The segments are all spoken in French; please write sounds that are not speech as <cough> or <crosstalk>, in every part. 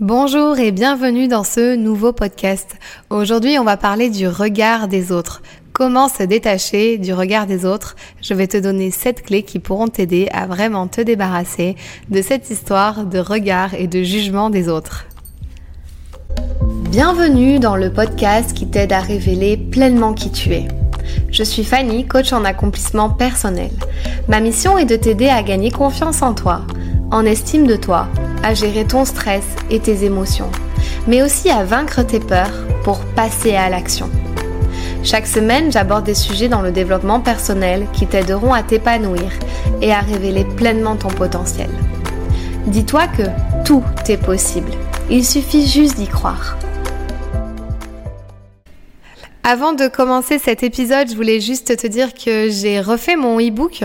Bonjour et bienvenue dans ce nouveau podcast. Aujourd'hui, on va parler du regard des autres. Comment se détacher du regard des autres? Je vais te donner 7 clés qui pourront t'aider à vraiment te débarrasser de cette histoire de regard et de jugement des autres. Bienvenue dans le podcast qui t'aide à révéler pleinement qui tu es. Je suis Fanny, coach en accomplissement personnel. Ma mission est de t'aider à gagner confiance en toi, en estime de toi à gérer ton stress et tes émotions, mais aussi à vaincre tes peurs pour passer à l'action. Chaque semaine, j'aborde des sujets dans le développement personnel qui t'aideront à t'épanouir et à révéler pleinement ton potentiel. Dis-toi que tout est possible. Il suffit juste d'y croire. Avant de commencer cet épisode, je voulais juste te dire que j'ai refait mon e-book.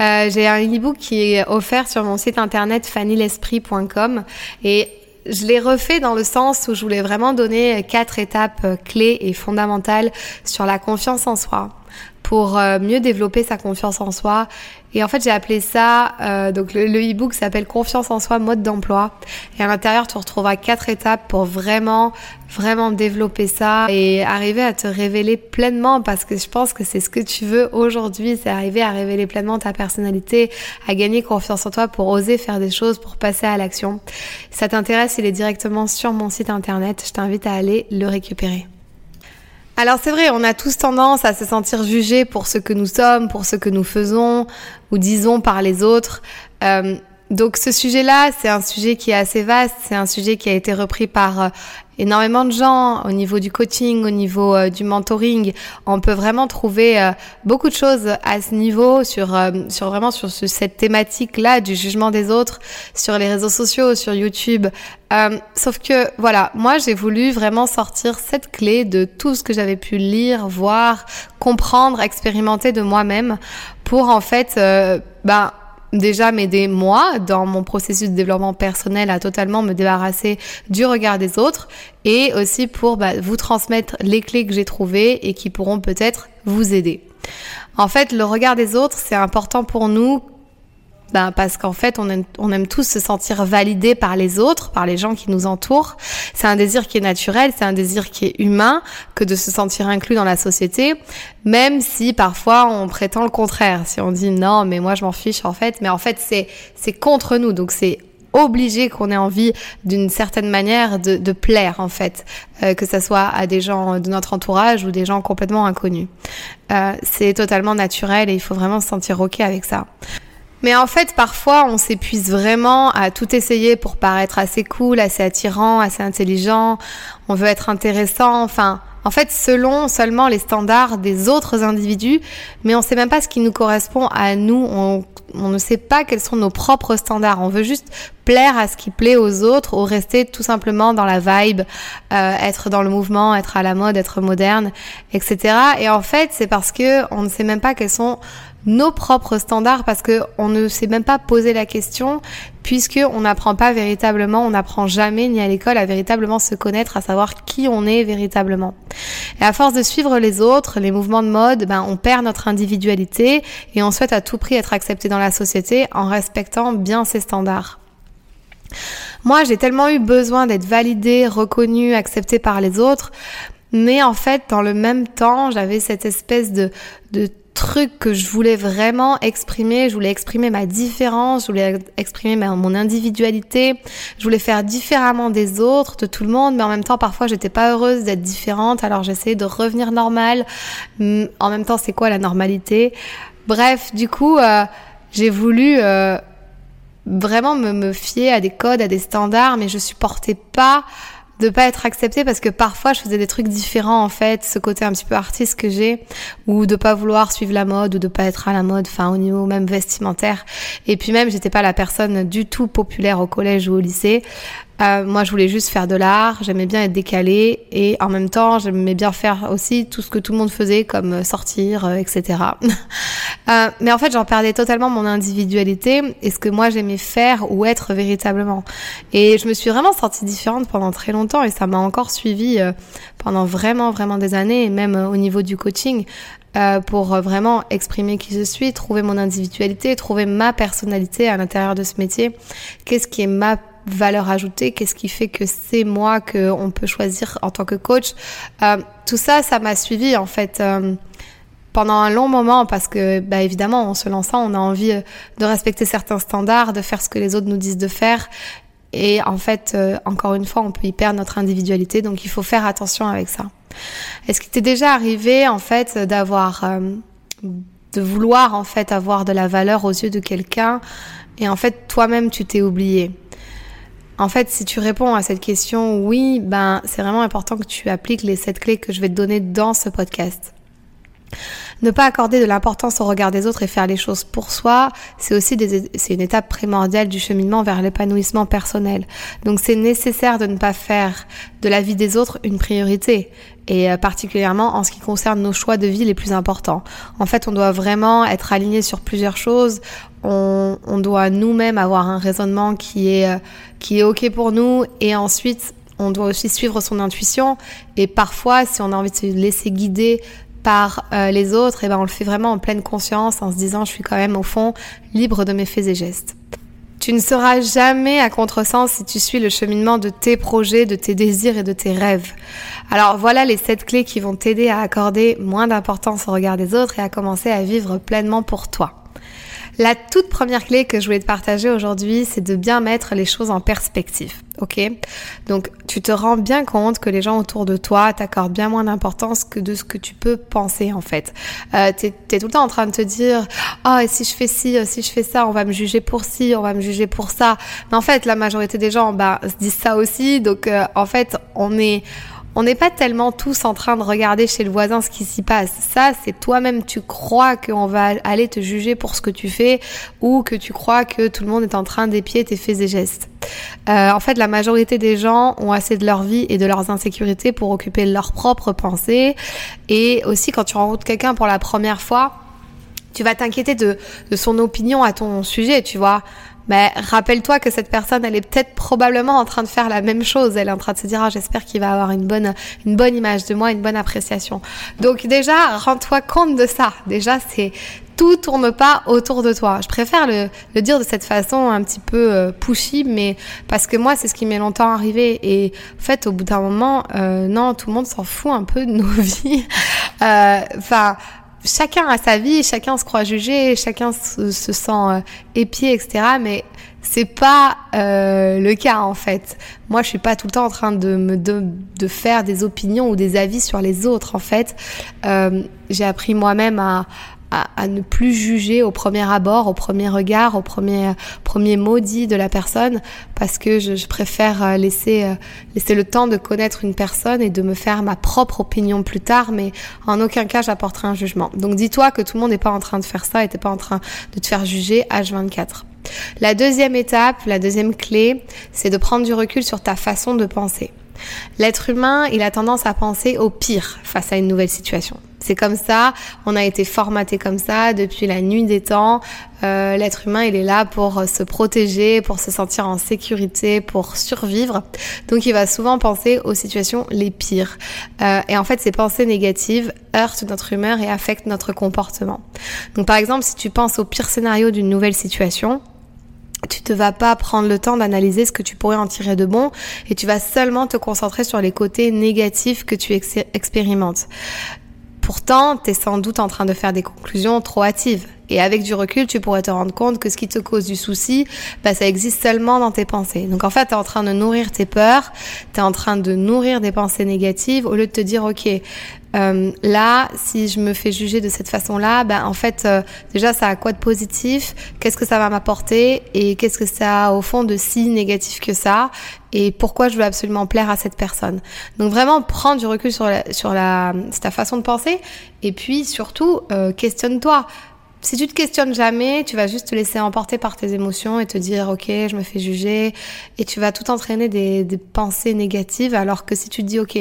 Euh, j'ai un e-book qui est offert sur mon site internet fannylesprit.com et je l'ai refait dans le sens où je voulais vraiment donner quatre étapes clés et fondamentales sur la confiance en soi pour euh, mieux développer sa confiance en soi. Et en fait, j'ai appelé ça, euh, donc le e-book s'appelle Confiance en soi, mode d'emploi. Et à l'intérieur, tu retrouveras quatre étapes pour vraiment, vraiment développer ça et arriver à te révéler pleinement parce que je pense que c'est ce que tu veux aujourd'hui, c'est arriver à révéler pleinement ta personnalité, à gagner confiance en toi pour oser faire des choses, pour passer à l'action. Si ça t'intéresse, il est directement sur mon site internet. Je t'invite à aller le récupérer. Alors c'est vrai, on a tous tendance à se sentir jugés pour ce que nous sommes, pour ce que nous faisons ou disons par les autres. Euh, donc ce sujet-là, c'est un sujet qui est assez vaste, c'est un sujet qui a été repris par euh, énormément de gens au niveau du coaching, au niveau euh, du mentoring. On peut vraiment trouver euh, beaucoup de choses à ce niveau sur sur vraiment sur cette thématique-là du jugement des autres sur les réseaux sociaux, sur YouTube. sauf que voilà, moi j'ai voulu vraiment sortir cette clé de tout ce que j'avais pu lire, voir, comprendre, expérimenter de moi-même pour en fait ben déjà m'aider moi dans mon processus de développement personnel à totalement me débarrasser du regard des autres et aussi pour bah, vous transmettre les clés que j'ai trouvées et qui pourront peut-être vous aider. En fait, le regard des autres, c'est important pour nous ben, parce qu'en fait, on aime, on aime tous se sentir validés par les autres, par les gens qui nous entourent. C'est un désir qui est naturel, c'est un désir qui est humain que de se sentir inclus dans la société, même si parfois on prétend le contraire. Si on dit non, mais moi je m'en fiche en fait, mais en fait c'est c'est contre nous, donc c'est obligé qu'on ait envie d'une certaine manière de, de, plaire en fait, euh, que ça soit à des gens de notre entourage ou des gens complètement inconnus. Euh, c'est totalement naturel et il faut vraiment se sentir ok avec ça. Mais en fait, parfois, on s'épuise vraiment à tout essayer pour paraître assez cool, assez attirant, assez intelligent. On veut être intéressant. Enfin, en fait, selon seulement les standards des autres individus, mais on ne sait même pas ce qui nous correspond à nous. On, ne sait pas quels sont nos propres standards. On veut juste plaire à ce qui plaît aux autres ou rester tout simplement dans la vibe, euh, être dans le mouvement, être à la mode, être moderne, etc. Et en fait, c'est parce que on ne sait même pas quels sont nos propres standards parce que on ne s'est même pas posé la question puisque on n'apprend pas véritablement, on n'apprend jamais ni à l'école à véritablement se connaître, à savoir qui on est véritablement. Et à force de suivre les autres, les mouvements de mode, ben on perd notre individualité et on souhaite à tout prix être accepté dans la société en respectant bien ses standards. Moi, j'ai tellement eu besoin d'être validée, reconnue, acceptée par les autres, mais en fait, dans le même temps, j'avais cette espèce de, de truc que je voulais vraiment exprimer. Je voulais exprimer ma différence, je voulais exprimer mon individualité, je voulais faire différemment des autres, de tout le monde, mais en même temps, parfois, j'étais pas heureuse d'être différente, alors j'essayais de revenir normale. Hum, en même temps, c'est quoi la normalité? Bref, du coup, euh, j'ai voulu euh, vraiment me, me fier à des codes, à des standards, mais je supportais pas de pas être acceptée parce que parfois je faisais des trucs différents en fait, ce côté un petit peu artiste que j'ai ou de pas vouloir suivre la mode ou de pas être à la mode, enfin au niveau même vestimentaire. Et puis même j'étais pas la personne du tout populaire au collège ou au lycée. Euh, moi, je voulais juste faire de l'art, j'aimais bien être décalée et en même temps, j'aimais bien faire aussi tout ce que tout le monde faisait, comme euh, sortir, euh, etc. <laughs> euh, mais en fait, j'en perdais totalement mon individualité et ce que moi j'aimais faire ou être véritablement. Et je me suis vraiment sentie différente pendant très longtemps et ça m'a encore suivi euh, pendant vraiment, vraiment des années et même au niveau du coaching. Euh, pour vraiment exprimer qui je suis, trouver mon individualité, trouver ma personnalité à l'intérieur de ce métier. Qu'est-ce qui est ma valeur ajoutée Qu'est-ce qui fait que c'est moi qu'on peut choisir en tant que coach euh, Tout ça, ça m'a suivi en fait euh, pendant un long moment parce que, bah, évidemment, en se lançant, on a envie euh, de respecter certains standards, de faire ce que les autres nous disent de faire. Et en fait, encore une fois, on peut y perdre notre individualité, donc il faut faire attention avec ça. Est-ce qu'il t'est déjà arrivé en fait d'avoir de vouloir en fait avoir de la valeur aux yeux de quelqu'un et en fait toi-même tu t'es oublié? En fait, si tu réponds à cette question oui, ben c'est vraiment important que tu appliques les sept clés que je vais te donner dans ce podcast. Ne pas accorder de l'importance au regard des autres et faire les choses pour soi, c'est aussi c'est une étape primordiale du cheminement vers l'épanouissement personnel. Donc c'est nécessaire de ne pas faire de la vie des autres une priorité et euh, particulièrement en ce qui concerne nos choix de vie les plus importants. En fait, on doit vraiment être aligné sur plusieurs choses. On, on doit nous-mêmes avoir un raisonnement qui est euh, qui est ok pour nous et ensuite on doit aussi suivre son intuition et parfois si on a envie de se laisser guider par euh, les autres, et eh ben on le fait vraiment en pleine conscience, en se disant je suis quand même au fond libre de mes faits et gestes. Tu ne seras jamais à contresens si tu suis le cheminement de tes projets, de tes désirs et de tes rêves. Alors voilà les sept clés qui vont t'aider à accorder moins d'importance au regard des autres et à commencer à vivre pleinement pour toi. La toute première clé que je voulais te partager aujourd'hui, c'est de bien mettre les choses en perspective. Ok? Donc, tu te rends bien compte que les gens autour de toi t'accordent bien moins d'importance que de ce que tu peux penser en fait. Euh, tu es, tout le temps en train de te dire oh et si je fais ci, si je fais ça, on va me juger pour ci, on va me juger pour ça. Mais en fait, la majorité des gens bah, se disent ça aussi. Donc, euh, en fait, on est on n'est pas tellement tous en train de regarder chez le voisin ce qui s'y passe. Ça, c'est toi-même, tu crois qu'on va aller te juger pour ce que tu fais ou que tu crois que tout le monde est en train d'épier tes faits et gestes. Euh, en fait, la majorité des gens ont assez de leur vie et de leurs insécurités pour occuper leurs propres pensées. Et aussi, quand tu rencontres quelqu'un pour la première fois, tu vas t'inquiéter de, de son opinion à ton sujet, tu vois ben, rappelle-toi que cette personne, elle est peut-être probablement en train de faire la même chose. Elle est en train de se dire, ah, j'espère qu'il va avoir une bonne, une bonne image de moi, une bonne appréciation. Donc déjà, rends-toi compte de ça. Déjà, c'est tout tourne pas autour de toi. Je préfère le, le dire de cette façon un petit peu euh, pushy, mais parce que moi, c'est ce qui m'est longtemps arrivé. Et en fait, au bout d'un moment, euh, non, tout le monde s'en fout un peu de nos <laughs> vies. Euh, enfin chacun a sa vie, chacun se croit jugé, chacun se, sent euh, épié, etc. Mais c'est pas euh, le cas en fait. Moi, je suis pas tout le temps en train de me de, faire des opinions ou des avis sur les autres. En fait, euh, j'ai appris moi-même à, à, ne plus juger au premier abord, au premier regard, au premier premier mot dit de la personne, parce que je, préfère euh, laisser euh, laisser le temps de connaître une personne et de me faire ma propre opinion plus tard, mais en aucun cas j'apporterai un jugement. Donc dis-toi que tout le monde n'est pas en train de faire ça et pas en train de te faire juger H24. La deuxième étape, la deuxième clé, c'est de prendre du recul sur ta façon de penser. L'être humain, il a tendance à penser au pire face à une nouvelle situation. C'est comme ça, on a été formaté comme ça depuis la nuit des temps. Euh, L'être humain, il est là pour se protéger, pour se sentir en sécurité, pour survivre. Donc il va souvent penser aux situations les pires. Euh, et en fait, ces pensées négatives heurtent notre humeur et affectent notre comportement. Donc par exemple, si tu penses au pire scénario d'une nouvelle situation, tu ne vas pas prendre le temps d'analyser ce que tu pourrais en tirer de bon et tu vas seulement te concentrer sur les côtés négatifs que tu expérimentes. Pourtant, tu es sans doute en train de faire des conclusions trop hâtives. Et avec du recul, tu pourrais te rendre compte que ce qui te cause du souci, bah, ça existe seulement dans tes pensées. Donc en fait, tu es en train de nourrir tes peurs, tu es en train de nourrir des pensées négatives au lieu de te dire, OK, euh, là, si je me fais juger de cette façon-là, ben en fait, euh, déjà, ça a quoi de positif? Qu'est-ce que ça va m'apporter? Et qu'est-ce que ça a au fond de si négatif que ça? Et pourquoi je veux absolument plaire à cette personne? Donc vraiment, prendre du recul sur, la, sur la, ta façon de penser. Et puis surtout, euh, questionne-toi. Si tu te questionnes jamais, tu vas juste te laisser emporter par tes émotions et te dire ok, je me fais juger, et tu vas tout entraîner des, des pensées négatives. Alors que si tu te dis ok,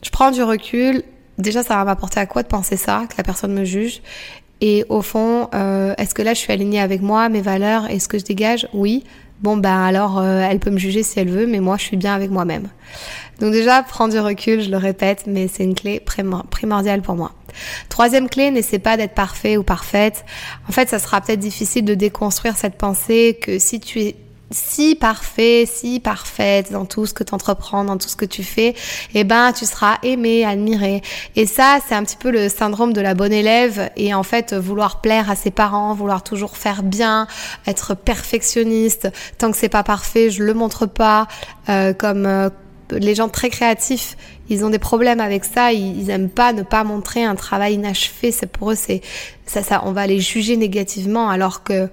je prends du recul, déjà ça va m'apporter à quoi de penser ça, que la personne me juge? Et au fond, euh, est-ce que là je suis alignée avec moi, mes valeurs et ce que je dégage? Oui. Bon ben alors euh, elle peut me juger si elle veut, mais moi je suis bien avec moi-même. Donc déjà prendre du recul, je le répète, mais c'est une clé primordiale pour moi. Troisième clé, n'essaie pas d'être parfait ou parfaite. En fait, ça sera peut-être difficile de déconstruire cette pensée que si tu es si parfait, si parfaite dans tout ce que tu entreprends, dans tout ce que tu fais, eh ben tu seras aimé, admiré. Et ça, c'est un petit peu le syndrome de la bonne élève et en fait vouloir plaire à ses parents, vouloir toujours faire bien, être perfectionniste. Tant que c'est pas parfait, je le montre pas. Euh, comme euh, les gens très créatifs, ils ont des problèmes avec ça. Ils, ils, aiment pas ne pas montrer un travail inachevé. C'est pour eux, c'est ça, ça, on va les juger négativement alors que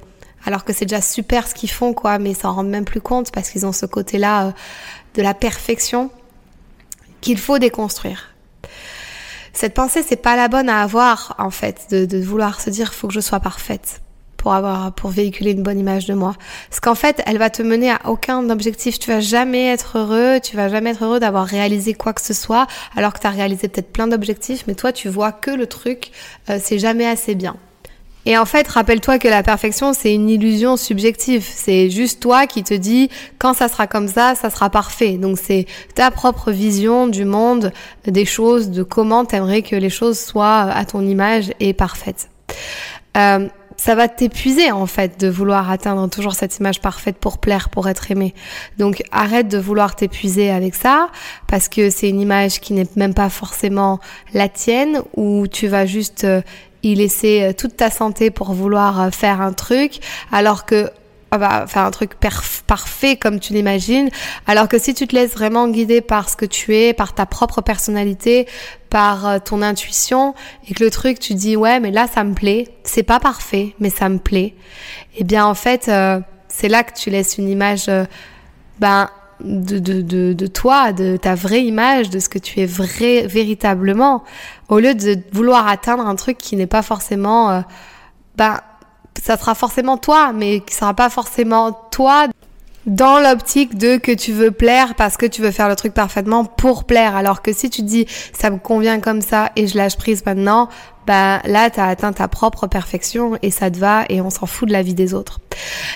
alors que c'est déjà super ce qu'ils font, quoi, mais ils s'en rendent même plus compte parce qu'ils ont ce côté-là euh, de la perfection qu'il faut déconstruire. Cette pensée, c'est pas la bonne à avoir, en fait, de, de vouloir se dire, faut que je sois parfaite pour avoir, pour véhiculer une bonne image de moi. Parce qu'en fait, elle va te mener à aucun objectif. Tu vas jamais être heureux, tu vas jamais être heureux d'avoir réalisé quoi que ce soit, alors que tu as réalisé peut-être plein d'objectifs, mais toi, tu vois que le truc, euh, c'est jamais assez bien. Et en fait, rappelle-toi que la perfection, c'est une illusion subjective. C'est juste toi qui te dis, quand ça sera comme ça, ça sera parfait. Donc c'est ta propre vision du monde, des choses, de comment t'aimerais que les choses soient à ton image et parfaites. Euh, ça va t'épuiser en fait de vouloir atteindre toujours cette image parfaite pour plaire, pour être aimé. Donc arrête de vouloir t'épuiser avec ça parce que c'est une image qui n'est même pas forcément la tienne ou tu vas juste euh, y laisser euh, toute ta santé pour vouloir euh, faire un truc, alors que faire un truc parfait comme tu l'imagines, alors que si tu te laisses vraiment guider par ce que tu es, par ta propre personnalité, par euh, ton intuition, et que le truc tu dis ouais mais là ça me plaît, c'est pas parfait mais ça me plaît, et eh bien en fait c'est là que tu laisses une image ben de, de, de, de, toi, de ta vraie image, de ce que tu es vrai, véritablement, au lieu de vouloir atteindre un truc qui n'est pas forcément, euh, ben, ça sera forcément toi, mais qui sera pas forcément toi dans l'optique de que tu veux plaire parce que tu veux faire le truc parfaitement pour plaire. Alors que si tu dis ça me convient comme ça et je lâche prise maintenant, bah là tu as atteint ta propre perfection et ça te va et on s'en fout de la vie des autres.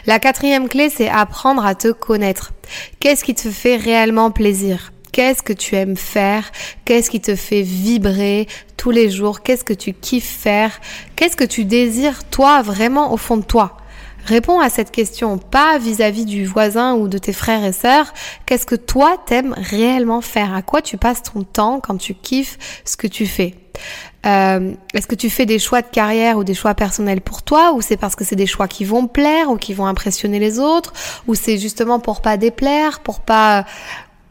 La quatrième clé, c'est apprendre à te connaître. Qu'est-ce qui te fait réellement plaisir? Qu'est-ce que tu aimes faire? Qu'est-ce qui te fait vibrer tous les jours? Qu'est-ce que tu kiffes faire? Qu'est-ce que tu désires toi vraiment au fond de toi? Réponds à cette question, pas vis-à-vis du voisin ou de tes frères et sœurs. Qu'est-ce que toi t'aimes réellement faire? À quoi tu passes ton temps quand tu kiffes ce que tu fais? Euh, Est-ce que tu fais des choix de carrière ou des choix personnels pour toi? Ou c'est parce que c'est des choix qui vont plaire ou qui vont impressionner les autres? Ou c'est justement pour pas déplaire, pour pas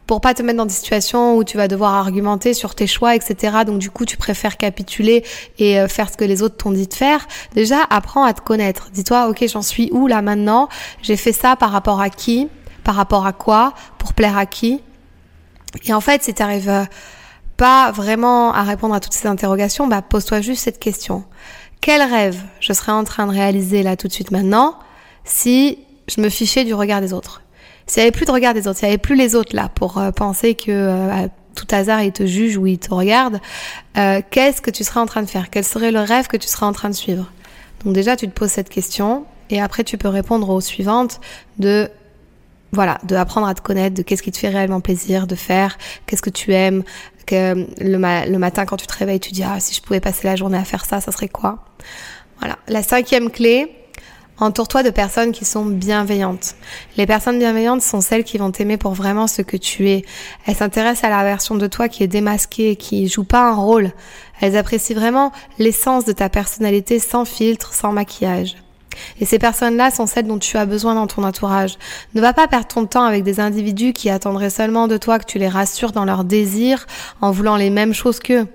pour pas te mettre dans des situations où tu vas devoir argumenter sur tes choix, etc. Donc du coup, tu préfères capituler et euh, faire ce que les autres t'ont dit de faire. Déjà, apprends à te connaître. Dis-toi, ok, j'en suis où là maintenant? J'ai fait ça par rapport à qui? Par rapport à quoi? Pour plaire à qui? Et en fait, si t'arrives euh, pas vraiment à répondre à toutes ces interrogations, bah pose-toi juste cette question. Quel rêve je serais en train de réaliser là tout de suite maintenant si je me fichais du regard des autres? S'il n'y avait plus de regard des autres, s'il n'y avait plus les autres là pour euh, penser que euh, à tout hasard ils te jugent ou ils te regardent, euh, qu'est-ce que tu serais en train de faire? Quel serait le rêve que tu serais en train de suivre? Donc déjà tu te poses cette question et après tu peux répondre aux suivantes de voilà, de apprendre à te connaître, de qu'est-ce qui te fait réellement plaisir de faire, qu'est-ce que tu aimes, que le, le matin quand tu te réveilles, tu dis ah si je pouvais passer la journée à faire ça, ça serait quoi? Voilà. La cinquième clé, Entoure-toi de personnes qui sont bienveillantes. Les personnes bienveillantes sont celles qui vont t'aimer pour vraiment ce que tu es. Elles s'intéressent à la version de toi qui est démasquée, qui joue pas un rôle. Elles apprécient vraiment l'essence de ta personnalité sans filtre, sans maquillage. Et ces personnes-là sont celles dont tu as besoin dans ton entourage. Ne va pas perdre ton temps avec des individus qui attendraient seulement de toi que tu les rassures dans leurs désirs en voulant les mêmes choses qu'eux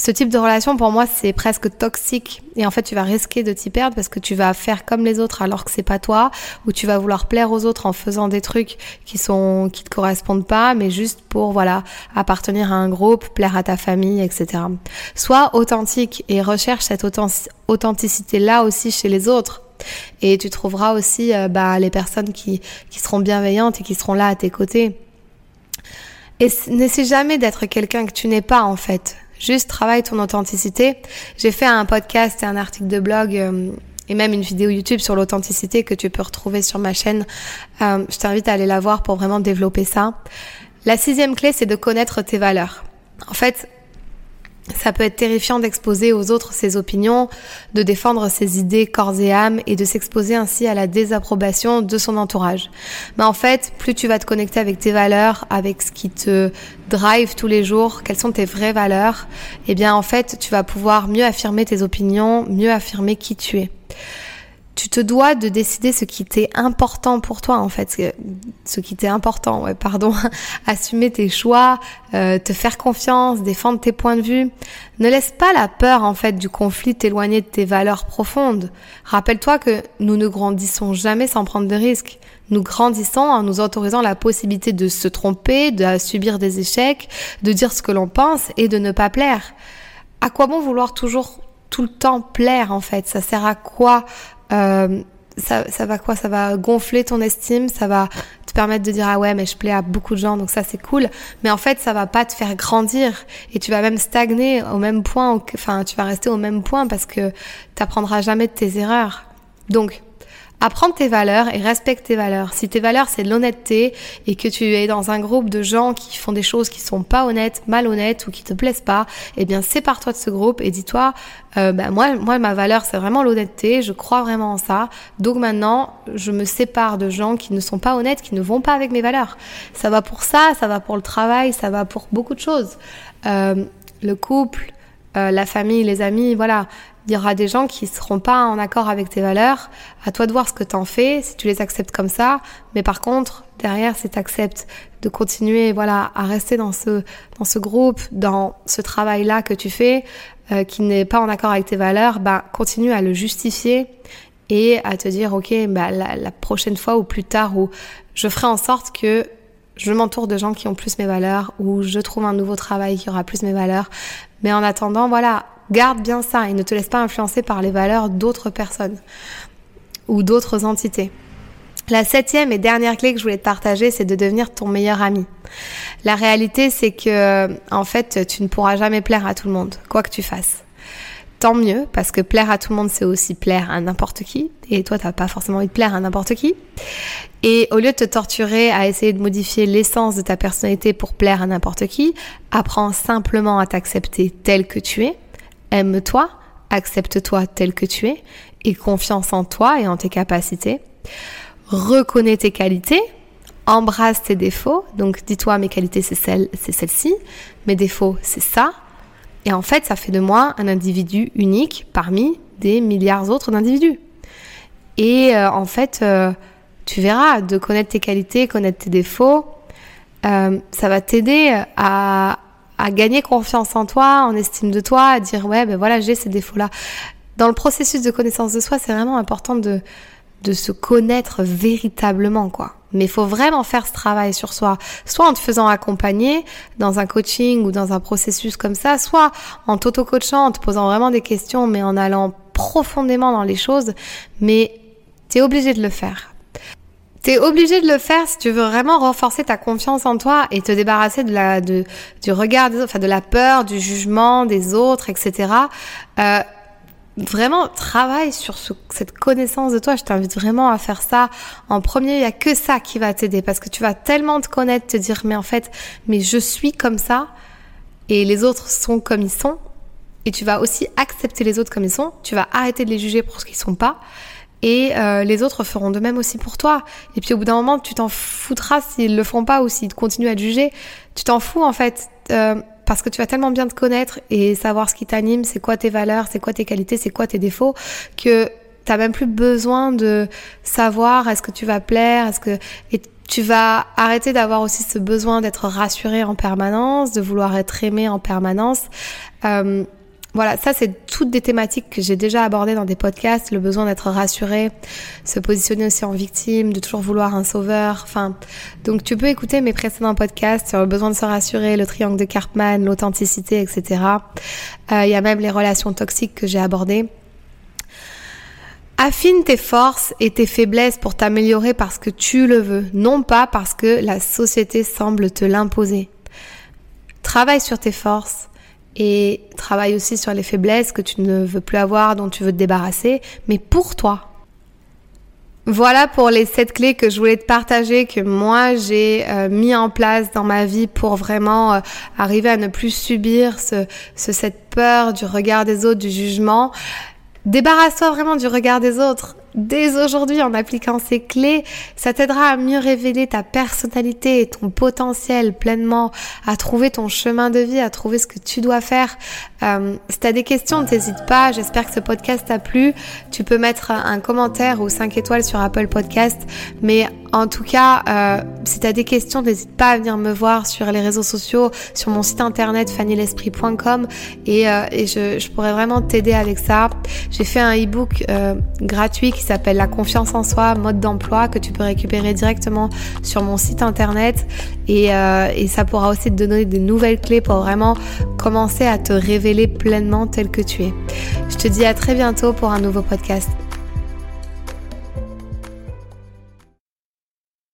ce type de relation, pour moi, c'est presque toxique. Et en fait, tu vas risquer de t'y perdre parce que tu vas faire comme les autres alors que c'est pas toi, ou tu vas vouloir plaire aux autres en faisant des trucs qui sont, qui te correspondent pas, mais juste pour, voilà, appartenir à un groupe, plaire à ta famille, etc. Sois authentique et recherche cette authenticité-là aussi chez les autres. Et tu trouveras aussi euh, bah, les personnes qui, qui seront bienveillantes et qui seront là à tes côtés. Et n'essaie jamais d'être quelqu'un que tu n'es pas en fait. Juste travaille ton authenticité. J'ai fait un podcast et un article de blog euh, et même une vidéo YouTube sur l'authenticité que tu peux retrouver sur ma chaîne. Euh, je t'invite à aller la voir pour vraiment développer ça. La sixième clé, c'est de connaître tes valeurs. En fait, Ça peut être terrifiant d'exposer aux autres ses opinions, de défendre ses idées corps et âme et de s'exposer ainsi à la désapprobation de son entourage. Mais en fait, plus tu vas te connecter avec tes valeurs, avec ce qui te drive tous les jours, quelles sont tes vraies valeurs, eh bien en fait, tu vas pouvoir mieux affirmer tes opinions, mieux affirmer qui tu es tu te dois de décider ce qui t'est important pour toi en fait, ce qui t'est important, ouais, pardon, <laughs> assumer tes choix, euh, te faire confiance, défendre tes points de vue. Ne laisse pas la peur en fait du conflit t'éloigner de tes valeurs profondes. Rappelle-toi que nous ne grandissons jamais sans prendre de risques. Nous grandissons en nous autorisant la possibilité de se tromper, de subir des échecs, de dire ce que l'on pense et de ne pas plaire. À quoi bon vouloir toujours tout le temps plaire en fait? Ça sert à quoi euh, ça, ça va quoi? Ça va gonfler ton estime, ça va te permettre de dire ah ouais mais je plais à beaucoup de gens donc ça c'est cool. Mais en fait ça va pas te faire grandir et tu vas même stagner au même point. Enfin tu vas rester au même point parce que t'apprendras jamais de tes erreurs. Donc Apprends tes valeurs et respecte tes valeurs. Si tes valeurs c'est l'honnêteté et que tu es dans un groupe de gens qui font des choses qui sont pas honnêtes, malhonnêtes ou qui te plaisent pas, eh bien sépare-toi de ce groupe et dis-toi, euh, bah, moi, moi ma valeur c'est vraiment l'honnêteté, je crois vraiment en ça. Donc maintenant je me sépare de gens qui ne sont pas honnêtes, qui ne vont pas avec mes valeurs. Ça va pour ça, ça va pour le travail, ça va pour beaucoup de choses. Euh, le couple, euh, la famille, les amis, voilà. Il y aura des gens qui seront pas en accord avec tes valeurs. À toi de voir ce que t'en fais, si tu les acceptes comme ça. Mais par contre, derrière, si tu acceptes de continuer, voilà, à rester dans ce, dans ce groupe, dans ce travail-là que tu fais, euh, qui n'est pas en accord avec tes valeurs, bah, continue à le justifier et à te dire, ok, bah, la, la prochaine fois ou plus tard, où je ferai en sorte que je m'entoure de gens qui ont plus mes valeurs ou je trouve un nouveau travail qui aura plus mes valeurs. Mais en attendant, voilà, garde bien ça et ne te laisse pas influencer par les valeurs d'autres personnes ou d'autres entités. La septième et dernière clé que je voulais te partager, c'est de devenir ton meilleur ami. La réalité, c'est que, en fait, tu ne pourras jamais plaire à tout le monde, quoi que tu fasses tant mieux, parce que plaire à tout le monde, c'est aussi plaire à n'importe qui. Et toi, t'as pas forcément envie de plaire à n'importe qui. Et au lieu de te torturer à essayer de modifier l'essence de ta personnalité pour plaire à n'importe qui, apprends simplement à t'accepter tel que tu es. Aime-toi, accepte-toi tel que tu es, et confiance en toi et en tes capacités. Reconnais tes qualités, embrasse tes défauts. Donc dis-toi mes qualités c'est celle, c'est celle-ci, mes défauts c'est ça. Et en fait, ça fait de moi un individu unique parmi des milliards d'autres d'individus. Et euh, en fait, euh, tu verras, de connaître tes qualités, connaître tes défauts, euh, ça va t'aider à, à gagner confiance en toi, en estime de toi, à dire ouais, ben voilà, j'ai ces défauts-là. Dans le processus de connaissance de soi, c'est vraiment important de, de se connaître véritablement, quoi. Mais il faut vraiment faire ce travail sur soi, soit en te faisant accompagner dans un coaching ou dans un processus comme ça, soit en t'auto-coachant, en te posant vraiment des questions, mais en allant profondément dans les choses. Mais t'es obligé de le faire. T'es obligé de le faire si tu veux vraiment renforcer ta confiance en toi et te débarrasser de la, de, du regard des autres, enfin de la peur, du jugement des autres, etc. Euh, vraiment travaille sur cette connaissance de toi. Je t'invite vraiment à faire ça. En premier, il y a que ça qui va t'aider parce que tu vas tellement te connaître, te dire mais en fait, mais je suis comme ça et les autres sont comme ils sont. Et tu vas aussi accepter les autres comme ils sont. Tu vas arrêter de les juger pour ce qu'ils sont pas. Et euh, les autres feront de même aussi pour toi. Et puis au bout d'un moment, tu t'en foutras s'ils le font pas ou s'ils continuent à te juger. Tu t'en fous en fait. Euh, parce que tu vas tellement bien te connaître et savoir ce qui t'anime, c'est quoi tes valeurs, c'est quoi tes qualités, c'est quoi tes défauts, que t'as même plus besoin de savoir est-ce que tu vas plaire, est-ce que et tu vas arrêter d'avoir aussi ce besoin d'être rassuré en permanence, de vouloir être aimé en permanence. Euh, voilà, ça c'est toutes des thématiques que j'ai déjà abordées dans des podcasts, le besoin d'être rassuré, se positionner aussi en victime, de toujours vouloir un sauveur. Enfin, donc tu peux écouter mes précédents podcasts sur le besoin de se rassurer, le triangle de Karpman, l'authenticité, etc. Euh, il y a même les relations toxiques que j'ai abordées. Affine tes forces et tes faiblesses pour t'améliorer parce que tu le veux, non pas parce que la société semble te l'imposer. Travaille sur tes forces, et travaille aussi sur les faiblesses que tu ne veux plus avoir, dont tu veux te débarrasser, mais pour toi. Voilà pour les sept clés que je voulais te partager, que moi j'ai euh, mis en place dans ma vie pour vraiment euh, arriver à ne plus subir ce, cette peur du regard des autres, du jugement. Débarrasse-toi vraiment du regard des autres. Dès aujourd'hui, en appliquant ces clés, ça t'aidera à mieux révéler ta personnalité et ton potentiel pleinement, à trouver ton chemin de vie, à trouver ce que tu dois faire. Euh, si tu as des questions, n'hésite pas. J'espère que ce podcast t'a plu. Tu peux mettre un commentaire ou 5 étoiles sur Apple Podcast. Mais en tout cas, euh, si tu as des questions, n'hésite pas à venir me voir sur les réseaux sociaux, sur mon site internet fannylesprit.com et, euh, et je, je, pourrais vraiment t'aider avec ça. J'ai fait un e-book euh, gratuit qui s'appelle La confiance en soi, mode d'emploi, que tu peux récupérer directement sur mon site internet. Et, euh, et ça pourra aussi te donner des nouvelles clés pour vraiment commencer à te révéler pleinement tel que tu es. Je te dis à très bientôt pour un nouveau podcast.